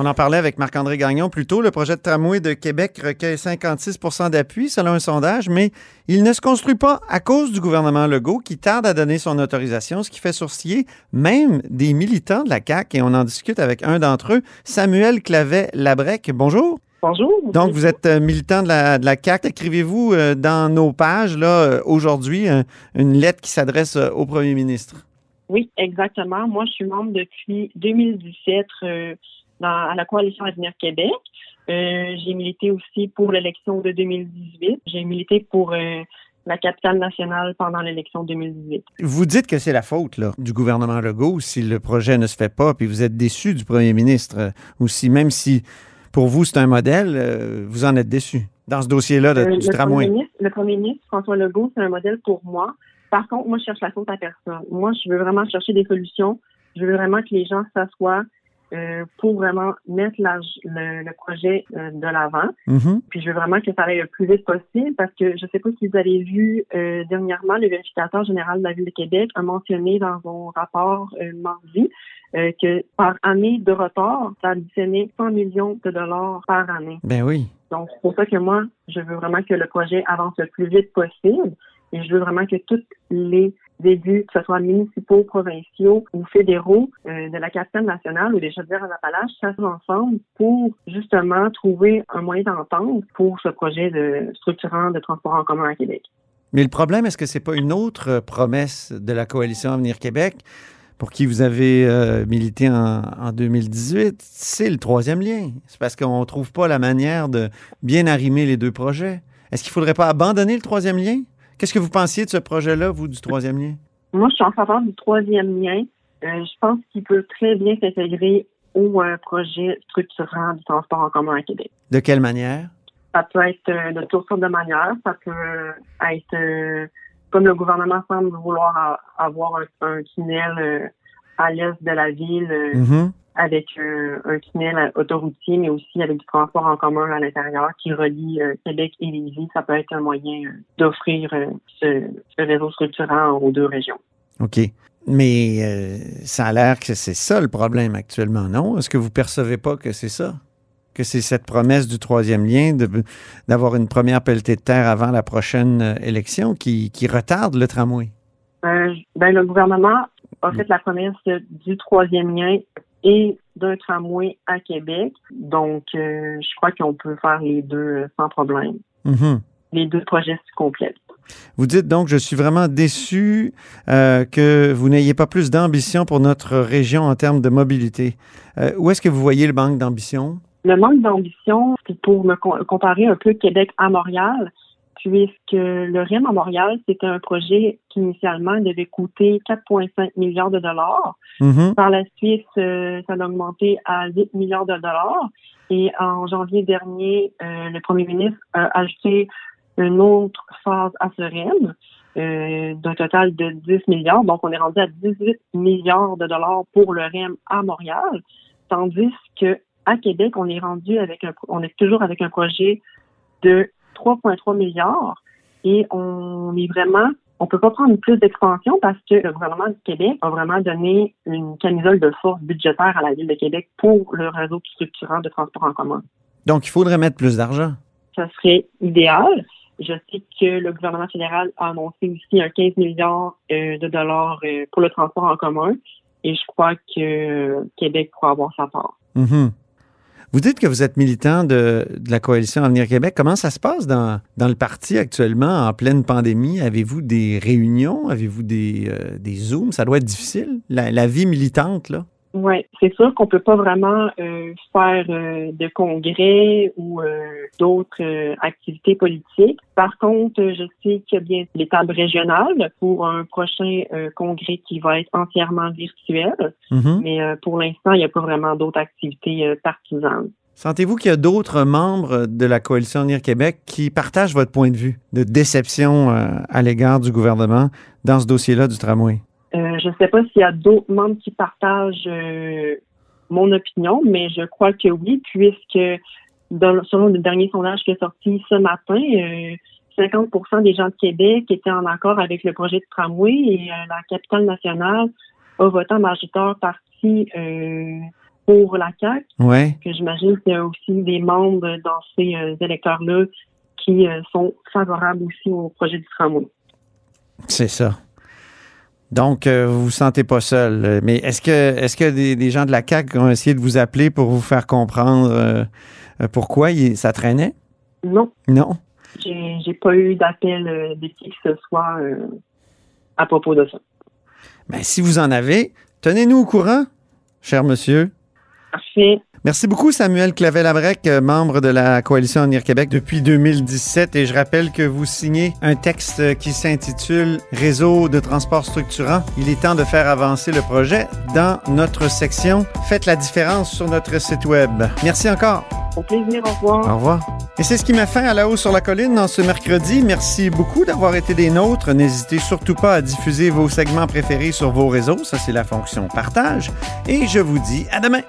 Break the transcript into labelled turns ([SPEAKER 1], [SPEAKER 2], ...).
[SPEAKER 1] On en parlait avec Marc-André Gagnon plus tôt. Le projet de tramway de Québec recueille 56% d'appui selon un sondage, mais il ne se construit pas à cause du gouvernement Legault qui tarde à donner son autorisation, ce qui fait sourciller même des militants de la CAQ. Et on en discute avec un d'entre eux, Samuel Clavet-Labrec. Bonjour.
[SPEAKER 2] Bonjour.
[SPEAKER 1] Donc, vous êtes euh, militant de la, de la CAQ. Écrivez-vous euh, dans nos pages, là, euh, aujourd'hui, une lettre qui s'adresse au premier ministre?
[SPEAKER 2] Oui, exactement. Moi, je suis membre depuis 2017 dans, à la Coalition Avenir Québec. Euh, j'ai milité aussi pour l'élection de 2018. J'ai milité pour euh, la capitale nationale pendant l'élection 2018.
[SPEAKER 1] Vous dites que c'est la faute là, du gouvernement Legault si le projet ne se fait pas, puis vous êtes déçu du premier ministre euh, aussi, même si pour vous c'est un modèle, euh, vous en êtes déçu dans ce dossier-là de, du
[SPEAKER 2] le
[SPEAKER 1] tramway.
[SPEAKER 2] Premier ministre, le premier ministre, François Legault, c'est un modèle pour moi. Par contre, moi, je cherche la faute à personne. Moi, je veux vraiment chercher des solutions. Je veux vraiment que les gens s'assoient, euh, pour vraiment mettre la, le, le, projet euh, de l'avant.
[SPEAKER 1] Mhm.
[SPEAKER 2] Puis je veux vraiment que ça aille le plus vite possible parce que je sais pas si vous avez vu euh, dernièrement, le vérificateur général de la Ville de Québec a mentionné dans son rapport euh, mardi euh, que par année de retard, ça additionnait 100 millions de dollars par année.
[SPEAKER 1] Ben oui.
[SPEAKER 2] Donc c'est pour ça que moi, je veux vraiment que le projet avance le plus vite possible et je veux vraiment que toutes les élus, que ce soit municipaux, provinciaux ou fédéraux euh, de la capitale nationale ou des chaudières en Appalaches, s'assoient ensemble pour justement trouver un moyen d'entente pour ce projet de structurant de transport en commun à Québec.
[SPEAKER 1] Mais le problème, est-ce que c'est pas une autre promesse de la coalition Avenir Québec pour qui vous avez euh, milité en, en 2018? C'est le troisième lien. C'est parce qu'on trouve pas la manière de bien arrimer les deux projets. Est-ce qu'il faudrait pas abandonner le troisième lien? Qu'est-ce que vous pensiez de ce projet-là, vous, du troisième lien?
[SPEAKER 2] Moi, je suis en faveur du troisième lien. Euh, je pense qu'il peut très bien s'intégrer au euh, projet structurant du transport en commun à Québec.
[SPEAKER 1] De quelle manière?
[SPEAKER 2] Ça peut être euh, de toutes sortes de manières. Ça peut être, comme le gouvernement semble vouloir a, avoir un, un tunnel à l'est de la ville
[SPEAKER 1] mm -hmm.
[SPEAKER 2] Avec un tunnel autoroutier, mais aussi avec du transport en commun à l'intérieur qui relie Québec et Lévis. Ça peut être un moyen d'offrir ce, ce, réseau structurant aux deux régions.
[SPEAKER 1] OK. Mais euh, ça a l'air que c'est ça le problème actuellement, non? Est-ce que vous percevez pas que c'est ça? Que c'est cette promesse du troisième lien d'avoir une première pelletée de terre avant la prochaine euh, élection qui, qui retarde le tramway?
[SPEAKER 2] Euh, ben, le gouvernement a fait la promesse du troisième lien et d'un tramway à Québec. Donc, euh, je crois qu'on peut faire les deux sans problème.
[SPEAKER 1] Mm -hmm.
[SPEAKER 2] Les deux projets se complètent.
[SPEAKER 1] Vous dites donc, je suis vraiment déçu euh, que vous n'ayez pas plus d'ambition pour notre région en termes de mobilité. Euh, où est-ce que vous voyez le manque d'ambition?
[SPEAKER 2] Le manque d'ambition, c'est pour me comparer un peu Québec à Montréal, puisque le REM à Montréal, c'était un projet qui initialement devait coûter 4,5 milliards de dollars.
[SPEAKER 1] Mm -hmm.
[SPEAKER 2] Par la suite, euh, ça a augmenté à 8 milliards de dollars. Et en janvier dernier, euh, le premier ministre a ajouté une autre phase à ce REM euh, d'un total de 10 milliards. Donc, on est rendu à 18 milliards de dollars pour le REM à Montréal, tandis que à Québec, on est rendu avec un, on est toujours avec un projet de 3,3 milliards et on est vraiment, on peut pas prendre plus d'expansion parce que le gouvernement du Québec a vraiment donné une camisole de force budgétaire à la ville de Québec pour le réseau structurant de transport en commun.
[SPEAKER 1] Donc, il faudrait mettre plus d'argent.
[SPEAKER 2] Ça serait idéal. Je sais que le gouvernement fédéral a annoncé aussi un 15 milliards euh, de dollars euh, pour le transport en commun et je crois que Québec pourra avoir sa part.
[SPEAKER 1] Mm -hmm. Vous dites que vous êtes militant de, de, la coalition Avenir Québec. Comment ça se passe dans, dans le parti actuellement en pleine pandémie? Avez-vous des réunions? Avez-vous des, euh, des Zooms? Ça doit être difficile, la, la vie militante, là?
[SPEAKER 2] Oui, c'est sûr qu'on peut pas vraiment euh, faire euh, de congrès ou euh, d'autres activités politiques. Par contre, je sais qu'il y a bien l'étape régionale pour un prochain congrès qui va être entièrement virtuel,
[SPEAKER 1] Mhm.
[SPEAKER 2] mais pour l'instant, il n'y a pas vraiment d'autres activités partisanes.
[SPEAKER 1] Sentez-vous qu'il y a d'autres membres de la coalition Avenir Québec qui partagent votre point de vue de déception à l'égard du gouvernement dans ce dossier-là du tramway?
[SPEAKER 2] Euh, je ne sais pas s'il y a d'autres membres qui partagent euh, mon opinion, mais je crois que oui, puisque dans, selon le dernier sondage qui est sorti ce matin, euh, 50% des gens de Québec étaient en accord avec le projet de tramway et euh, la capitale nationale a voté en majoritaire partie euh, pour la CAQ.
[SPEAKER 1] Oui.
[SPEAKER 2] Que j'imagine qu'il y a aussi des membres dans ces euh, électeurs-là qui euh, sont favorables aussi au projet du tramway.
[SPEAKER 1] C'est ça. Donc, euh, vous vous sentez pas seul. Mais est-ce que, est-ce que des, des gens de la CAQ ont essayé de vous appeler pour vous faire comprendre euh, euh, pourquoi il- ça traînait?
[SPEAKER 2] Non,
[SPEAKER 1] Non?
[SPEAKER 2] J'ai pas eu d'appel euh, de qui que ce soit euh, à propos de ça.
[SPEAKER 1] Mais si vous en avez, tenez-nous au courant, cher monsieur.
[SPEAKER 2] Parfait.
[SPEAKER 1] Merci beaucoup, Samuel Clavel-Abrec, euh, membre de la Coalition Avenir Québec depuis 2017. Et je rappelle que vous signez un texte qui s'intitule Réseau de transport structurant. Il est temps de faire avancer le projet dans notre section Faites la différence sur notre site Web. Merci encore.
[SPEAKER 2] Au plaisir, au revoir.
[SPEAKER 1] Au revoir. Et c'est ce qui met fin à La Haut sur la Colline dans ce mercredi. Merci beaucoup d'avoir été des nôtres. N'hésitez surtout pas à diffuser vos segments préférés sur vos réseaux. Ça, c'est la fonction partage. Et je vous dis à demain.